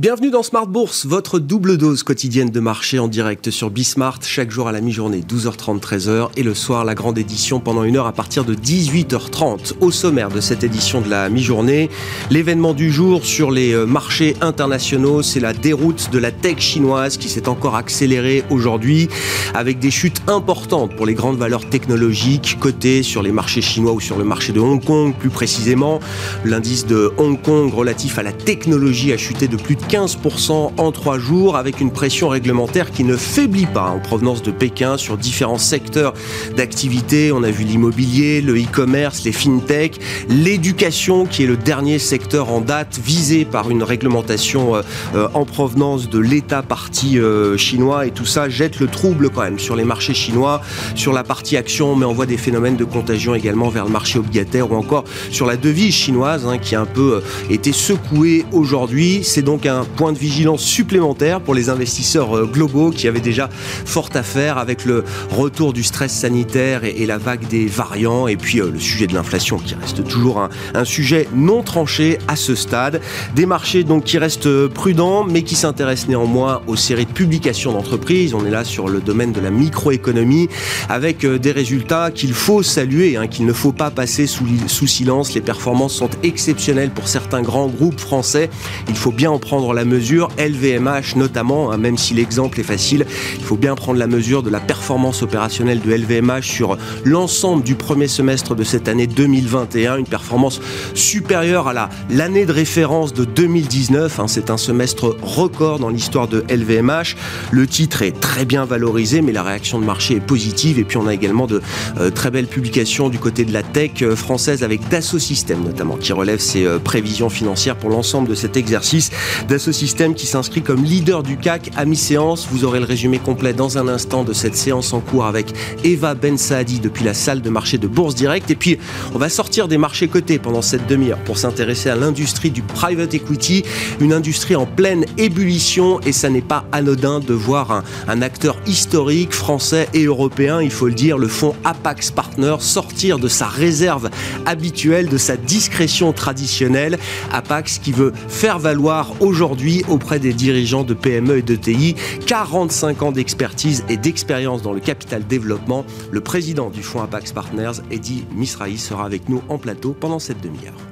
Bienvenue dans Smart Bourse, votre double dose quotidienne de marché en direct sur Bismart, chaque jour à la mi-journée, 12h30, 13h, et le soir, la grande édition pendant une heure à partir de 18h30. Au sommaire de cette édition de la mi-journée, l'événement du jour sur les euh, marchés internationaux, c'est la déroute de la tech chinoise qui s'est encore accélérée aujourd'hui, avec des chutes importantes pour les grandes valeurs technologiques cotées sur les marchés chinois ou sur le marché de Hong Kong, plus précisément. L'indice de Hong Kong relatif à la technologie a chuté de plus de 15% en trois jours avec une pression réglementaire qui ne faiblit pas en provenance de Pékin sur différents secteurs d'activité. On a vu l'immobilier, le e-commerce, les fintech, l'éducation qui est le dernier secteur en date visé par une réglementation euh, euh, en provenance de l'État parti euh, chinois et tout ça jette le trouble quand même sur les marchés chinois, sur la partie action, mais on voit des phénomènes de contagion également vers le marché obligataire ou encore sur la devise chinoise hein, qui a un peu été secouée aujourd'hui. C'est donc un point de vigilance supplémentaire pour les investisseurs euh, globaux qui avaient déjà fort à faire avec le retour du stress sanitaire et, la vague des variants et puis euh, le sujet de l'inflation qui reste toujours un, sujet non tranché à ce stade. Des marchés donc qui restent euh, prudents mais qui s'intéressent néanmoins aux séries de publications d'entreprises. On est là sur le domaine de la microéconomie avec des résultats qu'il faut saluer, hein, qu'il ne faut pas passer sous silence. Les performances sont exceptionnelles pour certains grands groupes français. Il faut bien en prendre la mesure, LVMH notamment, hein, même si l'exemple est facile, il faut bien prendre la mesure de la performance opérationnelle de LVMH sur l'ensemble du premier semestre de cette année 2021, une performance supérieure à l'année de référence de 2019. Hein. C'est un semestre record dans l'histoire de LVMH. Le titre est très bien valorisé, mais la réaction de marché est positive. Et puis on a également de euh, très belles publications du côté de la tech euh, française avec Dassault Systèmes notamment, qui relève ses euh, prévisions financières pour l'ensemble de cet exercice ce Système qui s'inscrit comme leader du CAC à mi-séance. Vous aurez le résumé complet dans un instant de cette séance en cours avec Eva Ben Saadi depuis la salle de marché de Bourse Direct. Et puis, on va sortir des marchés cotés pendant cette demi-heure pour s'intéresser à l'industrie du private equity, une industrie en pleine ébullition et ça n'est pas anodin de voir un, un acteur historique français et européen, il faut le dire, le fonds Apax Partners sortir de sa réserve habituelle, de sa discrétion traditionnelle. Apax qui veut faire valoir aujourd'hui aujourd'hui auprès des dirigeants de PME et de TI. 45 ans d'expertise et d'expérience dans le capital développement. Le président du fonds Apax Partners, Eddie Misrahi, sera avec nous en plateau pendant cette demi-heure.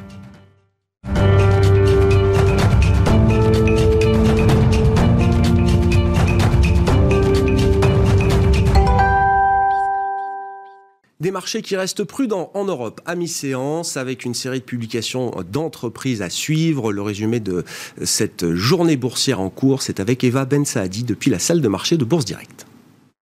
Des marchés qui restent prudents en Europe à mi-séance avec une série de publications d'entreprises à suivre. Le résumé de cette journée boursière en cours, c'est avec Eva Ben Saadi depuis la salle de marché de Bourse Directe.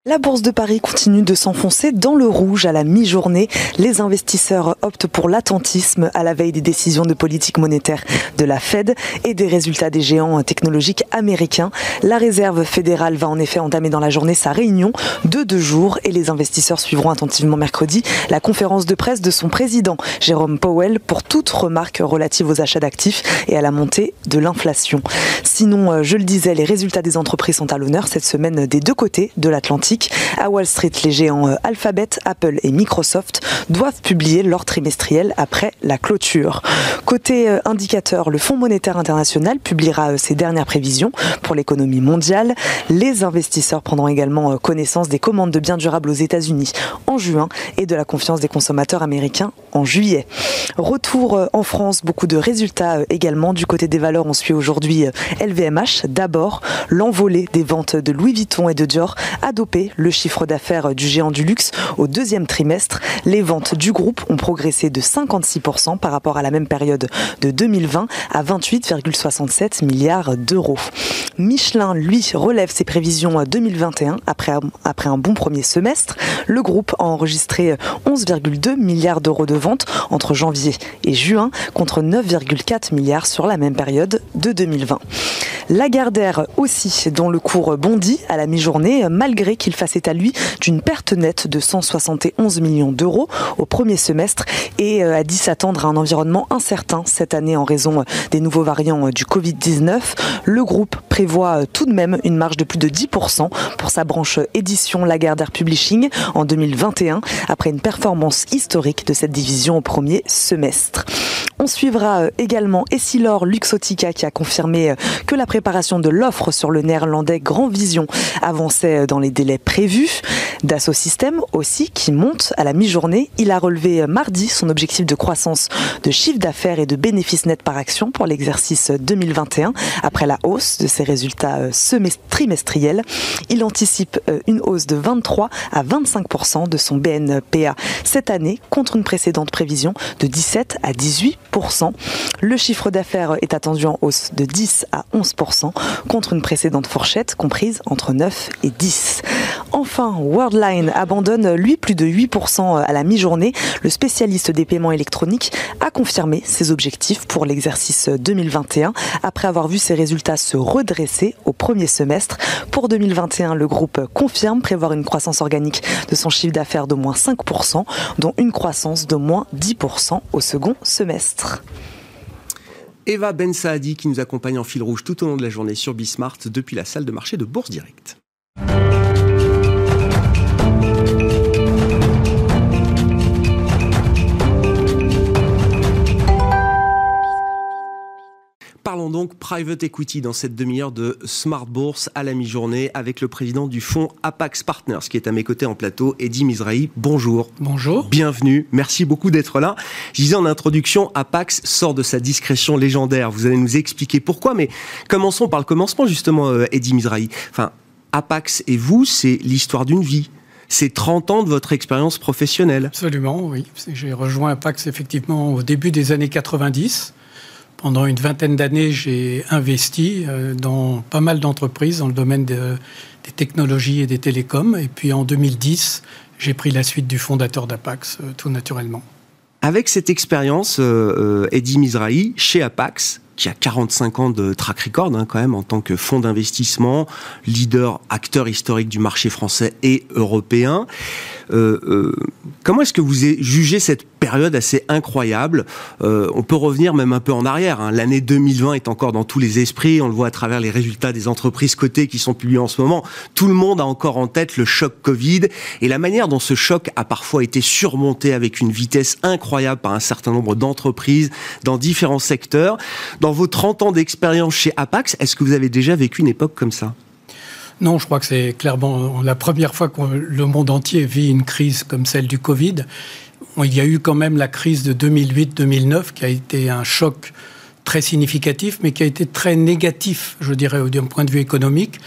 La bourse de Paris continue de s'enfoncer dans le rouge à la mi-journée. Les investisseurs optent pour l'attentisme à la veille des décisions de politique monétaire de la Fed et des résultats des géants technologiques américains. La réserve fédérale va en effet entamer dans la journée sa réunion de deux jours et les investisseurs suivront attentivement mercredi la conférence de presse de son président, Jérôme Powell, pour toute remarque relative aux achats d'actifs et à la montée de l'inflation. Sinon, je le disais, les résultats des entreprises sont à l'honneur cette semaine des deux côtés de l'Atlantique. À Wall Street, les géants euh, Alphabet, Apple et Microsoft doivent publier leur trimestriel après la clôture. Côté euh, indicateur, le Fonds monétaire international publiera euh, ses dernières prévisions pour l'économie mondiale. Les investisseurs prendront également connaissance des commandes de biens durables aux États-Unis en juin et de la confiance des consommateurs américains en juillet. Retour en France, beaucoup de résultats également. Du côté des valeurs, on suit aujourd'hui LVMH. D'abord, l'envolée des ventes de Louis Vuitton et de Dior a dopé le chiffre d'affaires du géant du luxe au deuxième trimestre. Les ventes du groupe ont progressé de 56% par rapport à la même période de 2020 à 28,67 milliards d'euros. Michelin, lui, relève ses prévisions 2021 après, après un bon premier semestre. Le groupe a enregistré 11,2 milliards d'euros de ventes entre janvier et juin contre 9,4 milliards sur la même période de 2020. Lagardère aussi, dont le cours bondit à la mi-journée, malgré qu'il fasse état, lui, d'une perte nette de 171 millions d'euros au premier semestre et a dit s'attendre à un environnement incertain cette année en raison des nouveaux variants du Covid-19. Le groupe prévoit tout de même une marge de plus de 10% pour sa branche édition Lagardère Publishing en 2021, après une performance historique de cette division au premier semestre. On suivra euh, également Essilor Luxotica qui a confirmé euh, que la préparation de l'offre sur le néerlandais Grand Vision avançait euh, dans les délais prévus. Dassault Systèmes aussi qui monte à la mi-journée. Il a relevé mardi son objectif de croissance de chiffre d'affaires et de bénéfices nets par action pour l'exercice 2021 après la hausse de ses résultats trimestriels. Il anticipe une hausse de 23 à 25% de son BNPA cette année contre une précédente prévision de 17 à 18% le chiffre d'affaires est attendu en hausse de 10 à 11% contre une précédente fourchette comprise entre 9 et 10. Enfin, Worldline abandonne lui plus de 8% à la mi-journée. Le spécialiste des paiements électroniques a confirmé ses objectifs pour l'exercice 2021 après avoir vu ses résultats se redresser au premier semestre. Pour 2021, le groupe confirme prévoir une croissance organique de son chiffre d'affaires d'au moins 5% dont une croissance de moins 10% au second semestre. Eva Ben Saadi qui nous accompagne en fil rouge tout au long de la journée sur Bismart depuis la salle de marché de Bourse Direct. Parlons donc private equity dans cette demi-heure de Smart Bourse à la mi-journée avec le président du fonds Apax Partners qui est à mes côtés en plateau, Eddie Mizrahi. Bonjour. Bonjour. Bienvenue. Merci beaucoup d'être là. Je disais en introduction, Apax sort de sa discrétion légendaire. Vous allez nous expliquer pourquoi, mais commençons par le commencement justement, euh, Eddie Mizrahi. Enfin, Apax et vous, c'est l'histoire d'une vie c'est 30 ans de votre expérience professionnelle. Absolument, oui. J'ai rejoint Apax effectivement au début des années 90. Pendant une vingtaine d'années, j'ai investi euh, dans pas mal d'entreprises dans le domaine des technologies et des télécoms. Et puis en 2010, j'ai pris la suite du fondateur d'Apax, euh, tout naturellement. Avec cette expérience, euh, Eddie Mizrahi, chez Apax, qui a 45 ans de track record hein, quand même en tant que fonds d'investissement, leader, acteur historique du marché français et européen. Euh, euh, comment est-ce que vous jugez cette période assez incroyable? Euh, On peut revenir même un peu en arrière. Hein. L'année 2020 est encore dans tous les esprits. On le voit à travers les résultats des entreprises cotées qui sont publiés en ce moment. Tout le monde a encore en tête le choc Covid et la manière dont ce choc a parfois été surmonté avec une vitesse incroyable par un certain nombre d'entreprises dans différents secteurs. Dans vos 30 ans d'expérience chez Apax, est-ce que vous avez déjà vécu une époque comme ça? Non, je crois que c'est clairement la première fois que le monde entier vit une crise comme celle du Covid. Il y a eu quand même la crise de 2008-2009 qui a été un choc très significatif, mais qui a été très négatif, je dirais, d'un point de vue économique.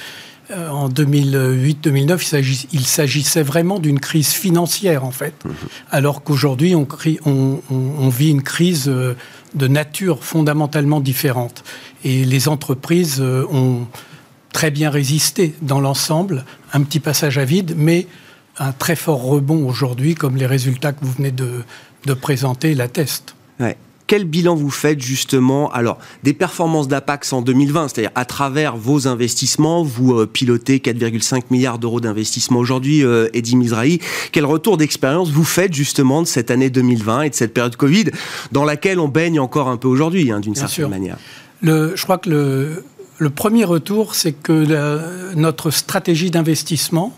Euh, en 2008-2009, il s'agissait vraiment d'une crise financière, en fait, mmh. alors qu'aujourd'hui, on, on, vit une crise euh, de nature fondamentalement différente. Et les entreprises euh, ont très bien résisté dans l'ensemble, un petit passage à vide, mais un très fort rebond aujourd'hui, comme les résultats que vous venez de, présenter l'attestent. Ouais. Quel bilan vous faites justement alors des performances d'Apax en 2020, c'est-à-dire à travers vos investissements, vous euh, pilotez 4,5 milliards d'euros d'investissement aujourd'hui, euh, Eddie Mizrahi. Quel retour d'expérience vous faites justement de cette année 2020 et de cette période Covid dans laquelle on baigne encore un peu aujourd'hui, hein, d'une certaine manière? Le, Je crois que le, le premier retour, c'est que notre stratégie d'investissement,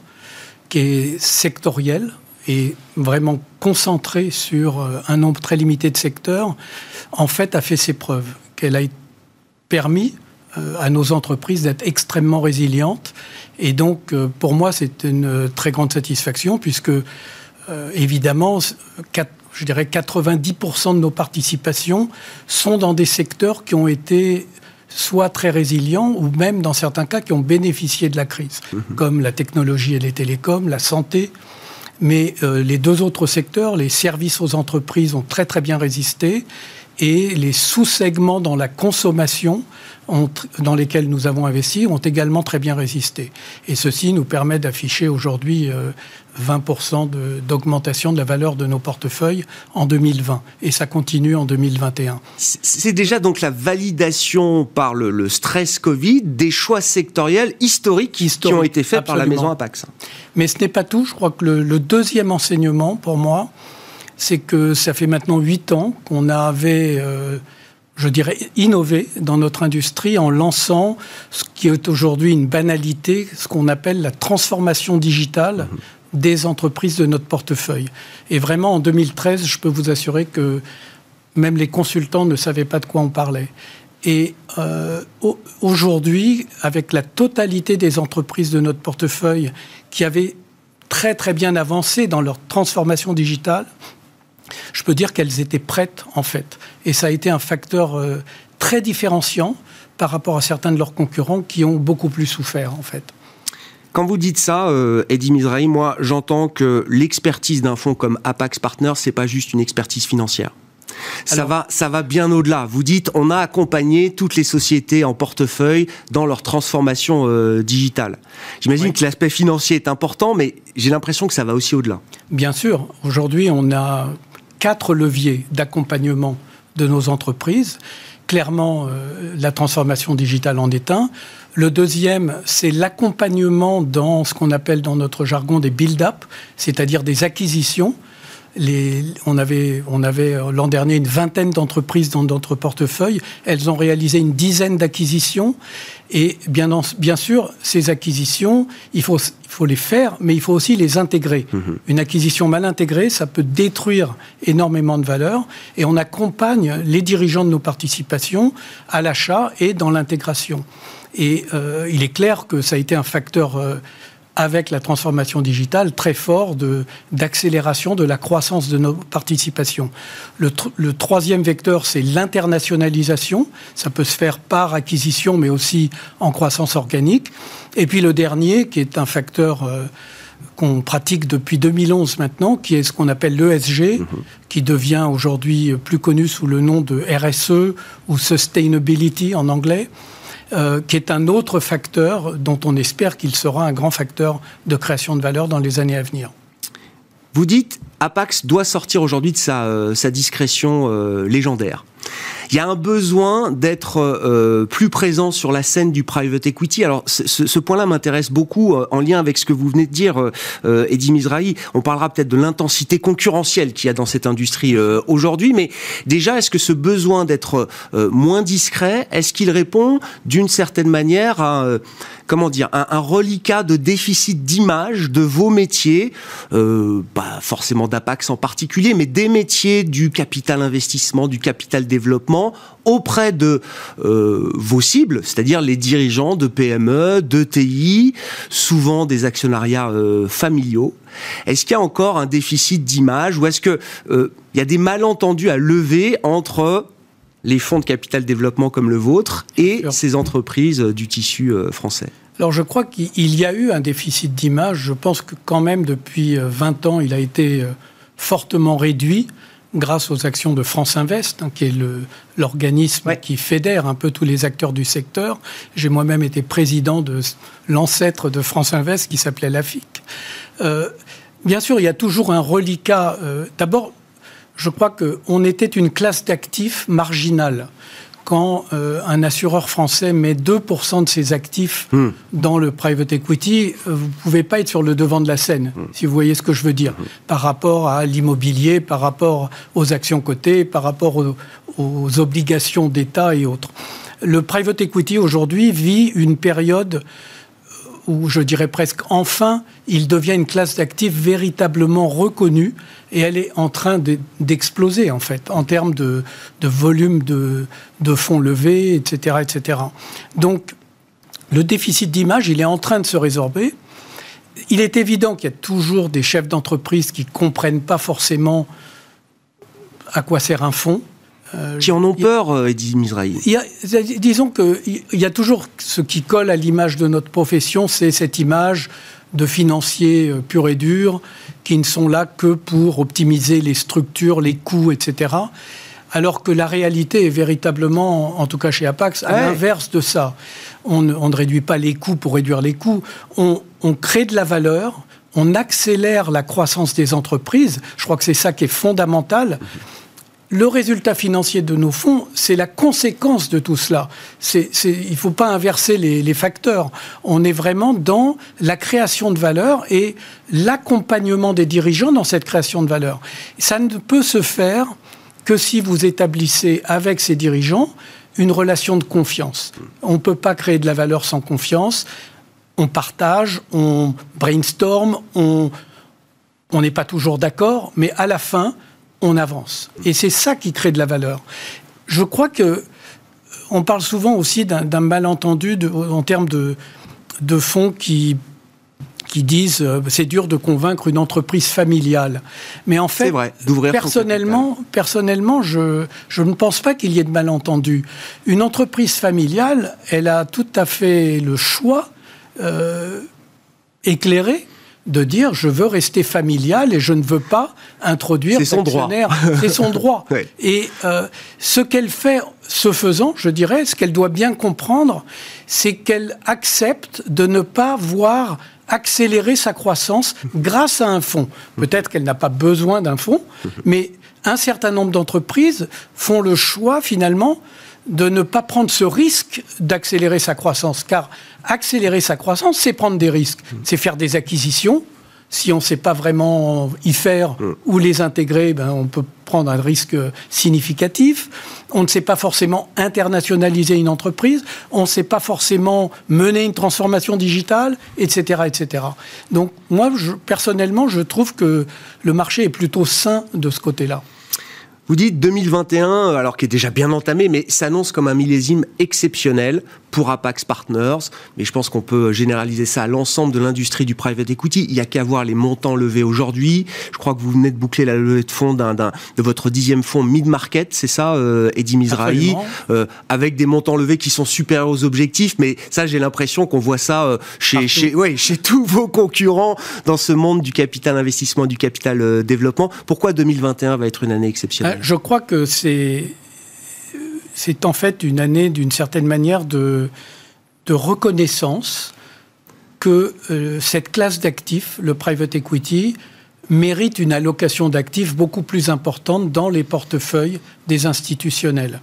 qui est sectorielle et vraiment concentrée sur euh, un nombre très limité de secteurs, en fait a fait ses preuves, qu'elle a permis euh, à nos entreprises d'être extrêmement résilientes. Et donc, euh, pour moi, c'est une très grande satisfaction, puisque, évidemment, je dirais 90% de nos participations sont dans des secteurs qui ont été soit très résilients ou même dans certains cas qui ont bénéficié de la crise, mhm. comme la technologie et les télécoms, la santé. Mais euh, les deux autres secteurs, les services aux entreprises, ont très très bien résisté. et les sous-segments dans la consommation dans lesquels nous avons investi ont également très bien résisté. Et ceci nous permet d'afficher aujourd'hui 20% euh, d'augmentation de, la valeur de nos portefeuilles en 2020. Et ça continue en 2021. C'est déjà donc la validation par le, stress Covid des choix sectoriels historiques qui ont été faits par la maison Apax. Mais ce n'est pas tout. Je crois que le, deuxième enseignement pour moi, c'est que ça fait maintenant 8 ans qu'on avait... Euh, je dirais, innover dans notre industrie en lançant ce qui est aujourd'hui une banalité, ce qu'on appelle la transformation digitale des entreprises de notre portefeuille. Et vraiment, en 2013, je peux vous assurer que même les consultants ne savaient pas de quoi on parlait. Et euh, aujourd'hui, avec la totalité des entreprises de notre portefeuille qui avaient très très bien avancé dans leur transformation digitale, je peux dire qu'elles étaient prêtes en fait. Et ça a été un facteur euh, très différenciant par rapport à certains de leurs concurrents qui ont beaucoup plus souffert en fait. Quand vous dites ça, euh, Eddie Mizrahi, moi j'entends que l'expertise d'un fonds comme Apax Partners, c'est pas juste une expertise financière. Ça, va, ça va bien au-delà. Vous dites, on a accompagné toutes les sociétés en portefeuille dans leur transformation euh, digitale. J'imagine que l'aspect financier est important, mais j'ai l'impression que ça va aussi au-delà. Bien sûr. Aujourd'hui, on a quatre leviers d'accompagnement de nos entreprises. Clairement, euh, la transformation digitale en est un. Le deuxième, c'est l'accompagnement dans ce qu'on appelle dans notre jargon des build-up, c'est-à-dire des acquisitions on avait, on avait euh, l'an dernier une vingtaine d'entreprises dans notre portefeuille. Elles ont réalisé une dizaine d'acquisitions. Et bien, bien sûr, ces acquisitions, il faut, il faut les faire, mais il faut aussi les intégrer. Mhm. Une acquisition mal intégrée, ça peut détruire énormément de valeur. Et on accompagne les dirigeants de nos participations à l'achat et dans l'intégration. Et euh, il est clair que ça a été un facteur euh, avec la transformation digitale très fort d'accélération de, la croissance de nos participations. Le, le troisième vecteur, c'est l'internationalisation. Ça peut se faire par acquisition, mais aussi en croissance organique. Et puis le dernier, qui est un facteur euh, qu'on pratique depuis 2011 maintenant, qui est ce qu'on appelle l'ESG, mmh. qui devient aujourd'hui plus connu sous le nom de RSE ou Sustainability en anglais. Euh, qui est un autre facteur dont on espère qu'il sera un grand facteur de création de valeur dans les années à venir. Vous dites, Apax doit sortir aujourd'hui de sa, euh, discrétion euh, légendaire. Il y a un besoin d'être euh, plus présent sur la scène du private equity. Alors ce, point-là m'intéresse beaucoup euh, en lien avec ce que vous venez de dire, euh, Eddie Mizrahi. On parlera peut-être de l'intensité concurrentielle qu'il y a dans cette industrie aujourd'hui, mais déjà, est-ce que ce besoin d'être moins discret, est-ce qu'il répond d'une certaine manière à comment dire, un, reliquat de déficit d'image de vos métiers, pas forcément d'Apax en particulier, mais des métiers du capital investissement, du capital développement auprès de euh, vos cibles, c'est-à-dire les dirigeants de PME, de TI, souvent des actionnariats euh, familiaux. Est-ce qu'il y a encore un déficit d'image ou est-ce qu'il euh, y a des malentendus à lever entre les fonds de capital développement comme le vôtre et ces entreprises du tissu français? Alors je crois qu'il y a eu un déficit d'image. Je pense que quand même depuis 20 ans, il a été fortement réduit grâce aux actions de France Invest, hein, qui est l'organisme qui fédère un peu tous les acteurs du secteur. J'ai moi-même été président de l'ancêtre de France Invest qui s'appelait l'AFIC. Euh, bien sûr, il y a toujours un reliquat. Euh, d'abord, je crois qu'on était une classe d'actifs marginale quand euh, un assureur français met 2% de ses actifs hmm. dans le private equity, euh, vous ne pouvez pas être sur le devant de la scène, hmm. si vous voyez ce que je veux dire, hmm. par rapport à l'immobilier, par rapport aux actions cotées, par rapport aux, aux obligations d'État et autres. Le private equity aujourd'hui vit une période où je dirais presque enfin, il devient une classe d'actifs véritablement reconnue et elle est en train d'exploser en fait en termes de, volume de, fonds levés, etc.. Donc le déficit d'image, il est en train de se résorber. Il est évident qu'il y a toujours des chefs d'entreprise qui comprennent pas forcément à quoi sert un fonds. Euh, qui en ont peur, euh, Eddie Mizrahi Disons qu'il y a toujours ce qui colle à l'image de notre profession, c'est cette image de financiers euh, purs et durs qui ne sont là que pour optimiser les structures, les coûts, etc. alors que la réalité est véritablement, en tout cas chez Apax, à l'inverse de ça. On ne, réduit pas les coûts pour réduire les coûts, on, on crée de la valeur, on accélère la croissance des entreprises. Je crois que c'est ça qui est fondamental le résultat financier de nos fonds, c'est la conséquence de tout cela. il ne faut pas inverser les, facteurs. On est vraiment dans la création de valeur et l'accompagnement des dirigeants dans cette création de valeur. Ça ne peut se faire que si vous établissez avec ces dirigeants une relation de confiance. On ne peut pas créer de la valeur sans confiance. On partage, on brainstorm, on n'est pas toujours d'accord, mais à la fin, on avance. Et c'est ça qui crée de la valeur. Je crois que on parle souvent aussi d'un malentendu en termes de, de fonds qui qui disent euh, c'est dur de convaincre une entreprise familiale. Mais en fait, personnellement, personnellement, je, je ne pense pas qu'il y ait de malentendu. Une entreprise familiale, elle a tout à fait le choix euh, éclairé de dire je veux rester familial et je ne veux pas introduire C'est son droit. C'est son droit. Et euh, ce qu'elle fait, ce faisant, je dirais, ce qu'elle doit bien comprendre, c'est qu'elle accepte de ne pas voir accélérer sa croissance grâce à un fonds. Peut-être qu'elle n'a pas besoin d'un fonds, mais un certain nombre d'entreprises font le choix finalement de ne pas prendre ce risque d'accélérer sa croissance. Car accélérer sa croissance, c'est prendre des risques. C'est faire des acquisitions. Si on ne sait pas vraiment y faire ou les intégrer, ben on peut prendre un risque significatif. On ne sait pas forcément internationaliser une entreprise. On ne sait pas forcément mener une transformation digitale, etc. etc. Donc moi, personnellement, je trouve que le marché est plutôt sain de ce côté-là. Vous dites 2021, alors qui est déjà bien entamé, mais s'annonce comme un millésime exceptionnel pour Apax Partners, mais je pense qu'on peut généraliser ça à l'ensemble de l'industrie du private equity. Il n'y a qu'à voir les montants levés aujourd'hui. Je crois que vous venez de boucler la levée de fonds d'un, de votre dixième fonds mid-market, c'est ça, euh, Eddie Mizrahi, euh, avec des montants levés qui sont supérieurs aux objectifs, mais ça, j'ai l'impression qu'on voit ça euh, chez, chez, ouais, chez tous vos concurrents dans ce monde du capital investissement, du capital développement. Pourquoi 2021 va être une année exceptionnelle? Je crois que c'est c'est en fait une année d'une certaine manière de, reconnaissance que euh, cette classe d'actifs, le private equity, mérite une allocation d'actifs beaucoup plus importante dans les portefeuilles des institutionnels.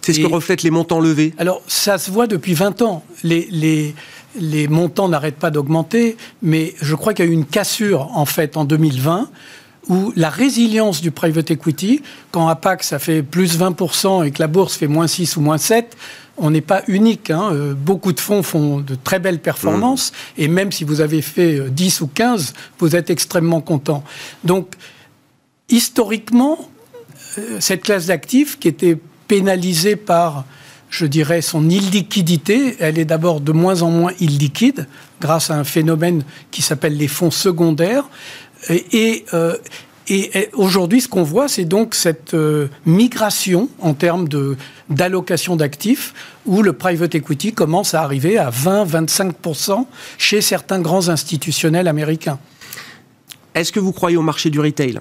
C'est ce que reflètent les montants levés Alors, ça se voit depuis 20 ans. Les, les montants n'arrêtent pas d'augmenter, mais je crois qu'il y a eu une cassure, en fait, en 2020, où la résilience du private equity, quand Apax ça fait plus 20% et que la bourse fait moins 6 ou moins 7, on n'est pas unique. Hein. Euh, beaucoup de fonds font de très belles performances mmh. et même si vous avez fait 10 euh, ou 15, vous êtes extrêmement content. Donc, historiquement, euh, cette classe d'actifs qui était pénalisée par je dirais, son illiquidité. Elle est d'abord de moins en moins illiquide grâce à un phénomène qui s'appelle les fonds secondaires. Et, euh, et, aujourd'hui, ce qu'on voit, c'est donc cette euh, migration en termes d'allocation d'actifs, où le private equity commence à arriver à 20-25% chez certains grands institutionnels américains. Est-ce que vous croyez au marché du retail?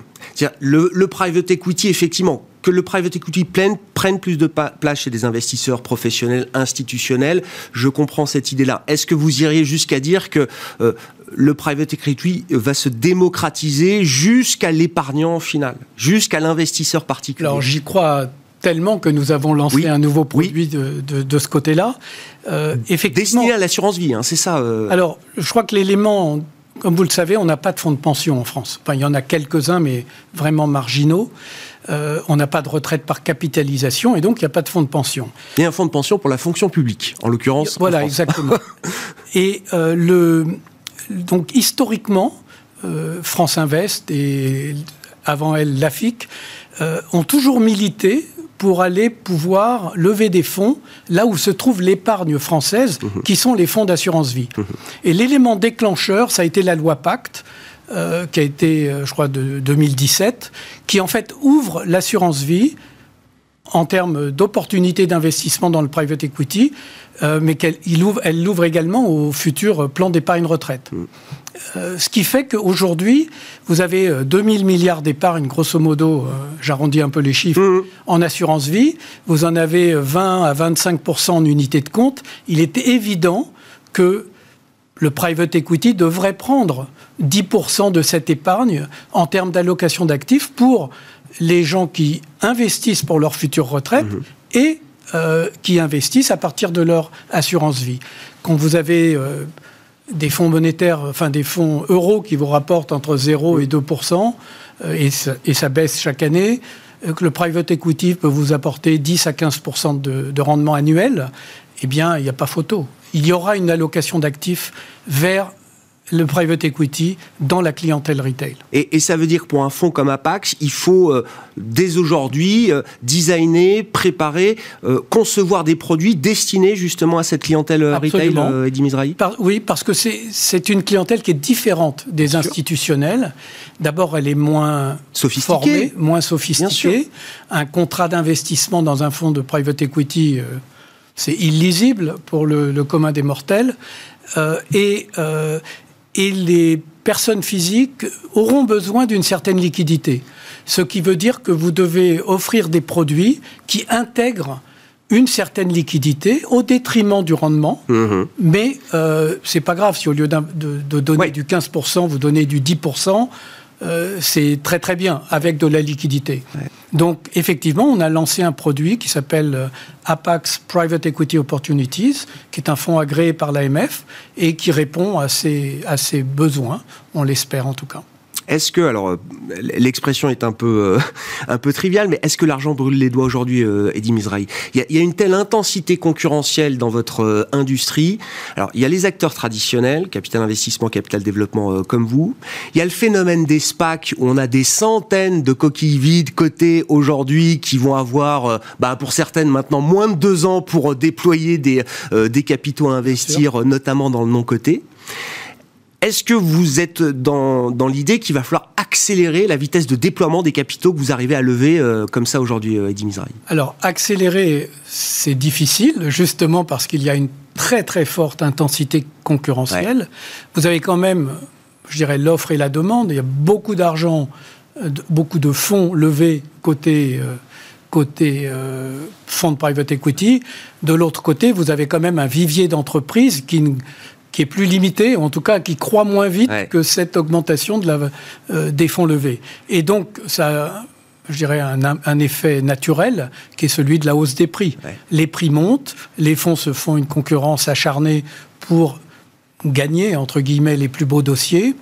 Le, le private equity, effectivement, que le private equity prenne, plus de place chez des investisseurs professionnels, institutionnels. Je comprends cette idée-là. Est-ce que vous iriez jusqu'à dire que euh, le private equity va se démocratiser jusqu'à l'épargnant final, jusqu'à l'investisseur particulier Alors j'y crois tellement que nous avons lancé un nouveau produit de, ce côté-là. Euh, effectivement, Destiné à l'assurance vie, hein, c'est ça. Euh. Alors, je crois que l'élément, comme vous le savez, on n'a pas de fonds de pension en France. Enfin, il y en a quelques-uns, mais vraiment marginaux. Euh, on n'a pas de retraite par capitalisation et donc il n'y a pas de fonds de pension. Il y a un fonds de pension pour la fonction publique, en l'occurrence. Voilà, exactement. et le, donc historiquement, euh, France Invest et avant elle l'AFIC ont toujours milité pour aller pouvoir lever des fonds là où se trouve l'épargne française, mmh. qui sont les fonds d'assurance vie. Mmh. Et l'élément déclencheur, ça a été la loi Pacte, euh, qui a été, euh, je crois, de 2017, qui en fait ouvre l'assurance vie en termes d'opportunités d'investissement dans le private equity, euh, mais qu'elle ouvre, elle l'ouvre également au futur plan d'épargne retraite. Mm. Euh, ce qui fait qu'aujourd'hui, vous avez 2000 milliards d'épargne, grosso modo, j'arrondis un peu les chiffres, mm. en assurance vie, vous en avez 20 à 25 en unité de compte. Il est évident que le private equity devrait prendre 10% de cette épargne en termes d'allocation d'actifs pour les gens qui investissent pour leur future retraite mhm. et euh, qui investissent à partir de leur assurance vie. Quand vous avez euh, des fonds monétaires, enfin des fonds euros qui vous rapportent entre 0 et 2%, euh, et, ça, et, ça, baisse chaque année, que le private equity peut vous apporter 10 à 15% de, de rendement annuel, eh bien, il n'y a pas photo. Il y aura une allocation d'actifs vers le private equity dans la clientèle retail. Et, ça veut dire que pour un fonds comme Apax, il faut euh, dès aujourd'hui euh, designer, préparer, euh, concevoir des produits destinés justement à cette clientèle retail, Eddie Mizrahi? Oui, parce que c'est une clientèle qui est différente des institutionnels. D'abord, elle est moins sophistiquée, moins sophistiquée. Un contrat d'investissement dans un fonds de private equity c'est illisible pour le, commun des mortels. et, et les personnes physiques auront besoin d'une certaine liquidité. Ce qui veut dire que vous devez offrir des produits qui intègrent une certaine liquidité au détriment du rendement. Mhm. Mais euh, c'est pas grave si au lieu de, donner du 15%, vous donnez du 10%. Euh, c'est très très bien avec de la liquidité. Donc effectivement, on a lancé un produit qui s'appelle euh, Apax Private Equity Opportunities, qui est un fonds agréé par l'AMF et qui répond à ces, à ces besoins, on l'espère en tout cas. Est-ce que, alors, euh, l'expression est un peu, euh, un peu triviale, mais est-ce que l'argent brûle les doigts aujourd'hui, euh, Eddie Mizrahi? Il y, a, une telle intensité concurrentielle dans votre industrie. Alors, il y a les acteurs traditionnels, capital investissement, capital développement, comme vous. Il y a le phénomène des SPAC, où on a des centaines de coquilles vides cotées aujourd'hui qui vont avoir, bah, pour certaines maintenant, moins de deux ans pour déployer des, des capitaux à investir, notamment dans le non-coté. Est-ce que vous êtes dans, dans l'idée qu'il va falloir accélérer la vitesse de déploiement des capitaux que vous arrivez à lever euh, comme ça aujourd'hui, euh, Eddie Mizrahi? Alors, accélérer, c'est difficile, justement parce qu'il y a une très très forte intensité concurrentielle. Vous avez quand même, je dirais, l'offre et la demande. Il y a beaucoup d'argent, euh, beaucoup de fonds levés côté côté fonds de private equity. De l'autre côté, vous avez quand même un vivier d'entreprises qui, qui est plus limité, en tout cas qui croît moins vite que cette augmentation de la, euh, des fonds levés. Et donc, ça je dirais, un, un, effet naturel qui est celui de la hausse des prix. Les prix montent, les fonds se font une concurrence acharnée pour gagner, entre guillemets, les plus beaux dossiers.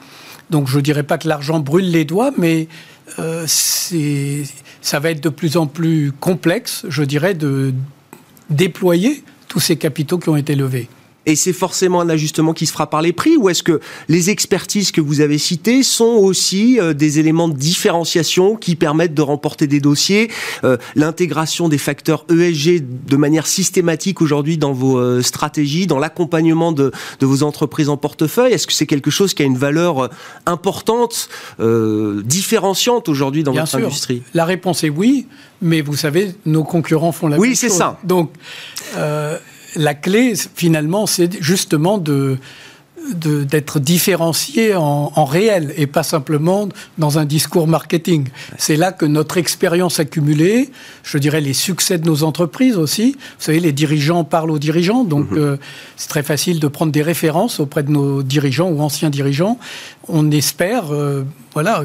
Donc je ne dirais pas que l'argent brûle les doigts, mais euh, ça va être de plus en plus complexe, je dirais, de déployer tous ces capitaux qui ont été levés et c'est forcément un ajustement qui se fera par les prix ou est-ce que les expertises que vous avez citées sont aussi euh, des éléments de différenciation qui permettent de remporter des dossiers euh, L'intégration des facteurs ESG de manière systématique aujourd'hui dans vos euh, stratégies, dans l'accompagnement de, de, vos entreprises en portefeuille, est-ce que c'est quelque chose qui a une valeur importante, différenciante aujourd'hui dans Bien votre sûr. industrie? La réponse est oui, mais vous savez, nos concurrents font la oui, même chose. Oui, c'est ça. Donc, la clé, finalement, c'est justement de d'être différencié en, réel et pas simplement dans un discours marketing. C'est là que notre expérience accumulée, je dirais les succès de nos entreprises aussi, vous savez, les dirigeants parlent aux dirigeants, donc mhm. euh, c'est très facile de prendre des références auprès de nos dirigeants ou anciens dirigeants. On espère, euh, voilà,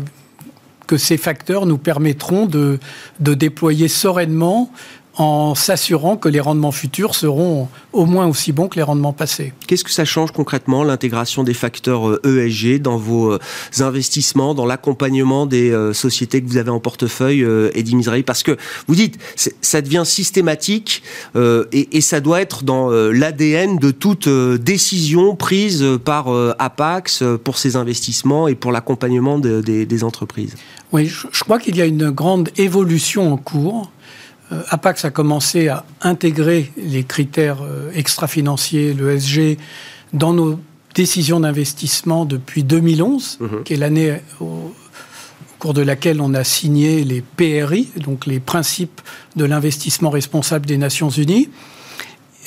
que ces facteurs nous permettront de, de déployer sereinement en s'assurant que les rendements futurs seront au moins aussi bons que les rendements passés. Qu'est-ce que ça change concrètement, l'intégration des facteurs ESG euh, e dans vos euh, investissements, dans l'accompagnement des euh, sociétés que vous avez en portefeuille, Eddie Misrahi Parce que vous dites, ça devient systématique et, ça doit être dans l'ADN de toute décision prise par Apax pour ses investissements et pour l'accompagnement des entreprises. Oui, je crois qu'il y a une grande évolution en cours Apax a commencé à intégrer les critères euh, extra-financiers, le SG, dans nos décisions d'investissement depuis 2011, mhm. qui est l'année au cours de laquelle on a signé les PRI, donc les principes de l'investissement responsable des Nations Unies.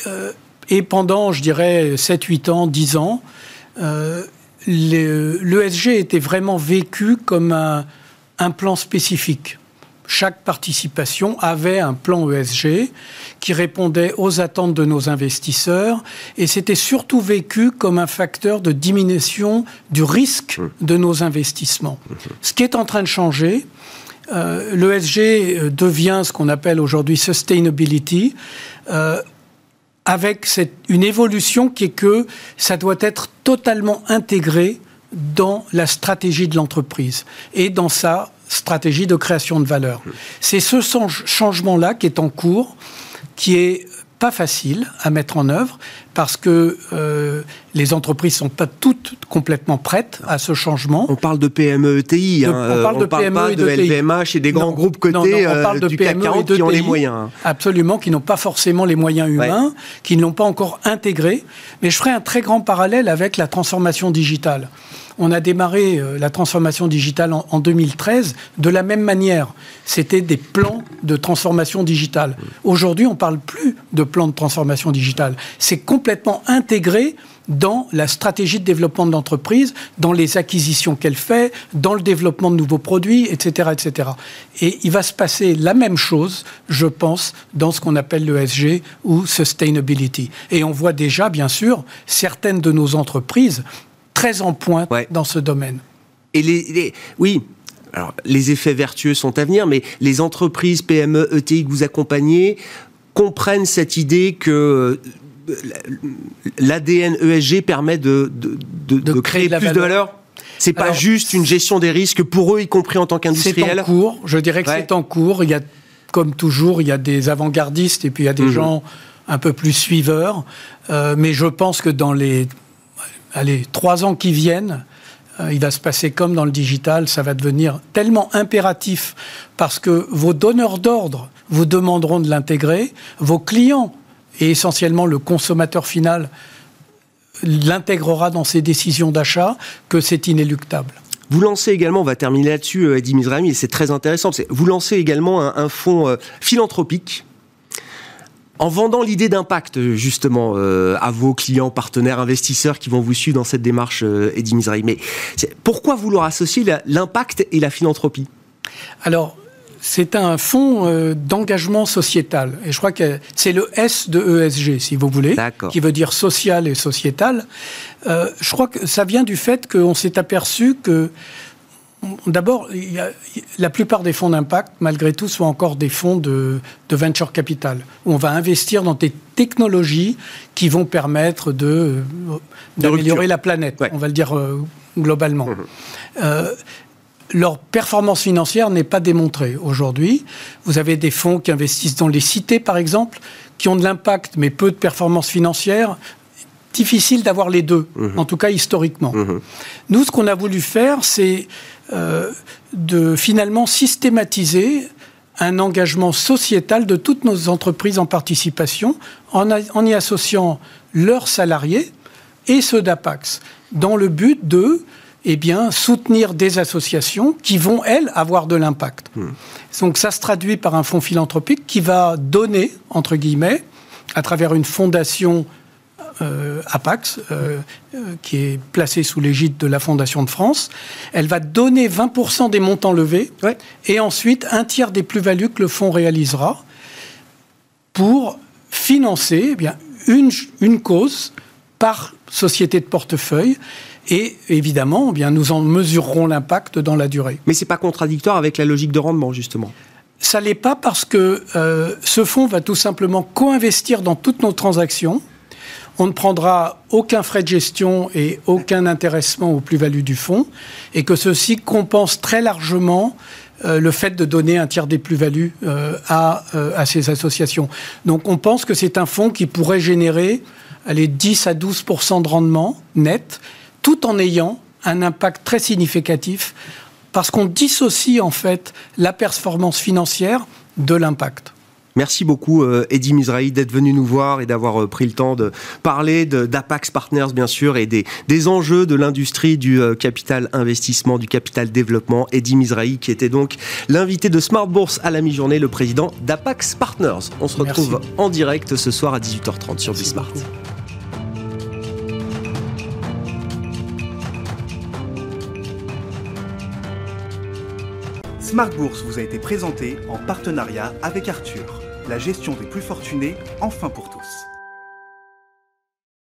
Euh, et pendant, je dirais, 7, 8 ans, 10 ans, euh, l'ESG était vraiment vécu comme un, un plan spécifique chaque participation avait un plan ESG qui répondait aux attentes de nos investisseurs et c'était surtout vécu comme un facteur de diminution du risque de nos investissements. Ce qui est en train de changer, euh, l'ESG euh, devient ce qu'on appelle aujourd'hui sustainability. Euh, avec une évolution qui est que ça doit être totalement intégré dans la stratégie de l'entreprise et dans sa stratégie de création de valeur. C'est ce changement-là qui est en cours, qui est pas facile à mettre en œuvre parce que euh, les entreprises sont pas toutes complètement prêtes à ce changement. On parle de PME ETI, hein, on parle de PME pas de LVMH et des grands groupes cotés on parle euh, de du PME CAC 40 qui ont les moyens. Absolument, qui n'ont pas forcément les moyens humains, qui ne l'ont pas encore intégré. Mais je ferai un très grand parallèle avec la transformation digitale. On a démarré euh, la transformation digitale en, 2013 de la même manière. C'était des plans de transformation digitale. Aujourd'hui, on ne parle plus de plans de transformation digitale. C'est complètement intégré dans la stratégie de développement de l'entreprise, dans les acquisitions qu'elle fait, dans le développement de nouveaux produits, etc., etc. Et il va se passer la même chose, je pense, dans ce qu'on appelle l'ESG ou sustainability. Et on voit déjà, bien sûr, certaines de nos entreprises très en pointe dans ce domaine. Et les, oui, alors, les effets vertueux sont à venir, mais les entreprises PME, ETI que vous accompagnez comprennent cette idée que euh, l'ADN ESG permet de, de, créer plus de valeur c'est pas juste une gestion des risques pour eux, y compris en tant qu'industriels. C'est en cours. Je dirais que c'est en cours. Il y a, comme toujours, il y a des avant-gardistes et puis il y a des mhm. gens un peu plus suiveurs. Euh, mais je pense que dans les allez, trois ans qui viennent, euh, il va se passer comme dans le digital, ça va devenir tellement impératif parce que vos donneurs d'ordre vous demanderont de l'intégrer, vos clients et essentiellement le consommateur final l'intégrera dans ses décisions d'achat que c'est inéluctable. Vous lancez également, on va terminer là-dessus, euh, Eddie Mizrami, et c'est très intéressant, vous lancez également un, fonds euh, philanthropique en vendant l'idée d'impact, justement, euh, à vos clients, partenaires, investisseurs qui vont vous suivre dans cette démarche, euh, Eddie Mizrahi. Mais pourquoi vouloir associer l'impact et la philanthropie? Alors, c'est un fonds euh, d'engagement sociétal. Et je crois que c'est le S de ESG, si vous voulez, qui veut dire social et sociétal. je crois que ça vient du fait qu'on s'est aperçu que D'abord, la plupart des fonds d'impact, malgré tout, sont encore des fonds de, venture capital, où on va investir dans des technologies qui vont permettre d'améliorer la planète, on va le dire euh, globalement. Mmh. Euh, leur performance financière n'est pas démontrée aujourd'hui. Vous avez des fonds qui investissent dans les cités, par exemple, qui ont de l'impact mais peu de performance financière difficile d'avoir les deux, mmh. en tout cas historiquement. Mmh. Nous, ce qu'on a voulu faire, c'est euh, de finalement systématiser un engagement sociétal de toutes nos entreprises en participation en, y associant leurs salariés et ceux d'Apax, dans le but de eh bien, soutenir des associations qui vont, elles, avoir de l'impact. Mmh. Donc ça se traduit par un fonds philanthropique qui va donner, entre guillemets, à travers une fondation euh, Apax, euh, euh, qui est placée sous l'égide de la Fondation de France. Elle va donner 20% des montants levés et ensuite un tiers des plus-values que le fonds réalisera pour financer eh bien, une, une cause par société de portefeuille. Et évidemment, eh bien, nous en mesurerons l'impact dans la durée. Mais ce n'est pas contradictoire avec la logique de rendement, justement Ça l'est pas parce que ce fonds va tout simplement co-investir dans toutes nos transactions on ne prendra aucun frais de gestion et aucun intéressement aux plus-values du fonds, et que ceci compense très largement euh, le fait de donner un tiers des plus-values euh, à, euh, à, ces associations. Donc on pense que c'est un fonds qui pourrait générer les 10 à 12 de rendement net, tout en ayant un impact très significatif, parce qu'on dissocie en fait la performance financière de l'impact. Merci beaucoup, euh, Eddie Mizrahi, d'être venu nous voir et d'avoir euh, pris le temps de parler d'Apax Partners, bien sûr, et des, des enjeux de l'industrie du euh, capital investissement, du capital développement. Eddie Mizrahi, qui était donc l'invité de Smart Bourse à la mi-journée, le président d'Apax Partners. On se retrouve en direct ce soir à 18h30 sur Bismart. Smart Bourse vous a été présenté en partenariat avec Arthur la gestion des plus fortunés, enfin pour tous.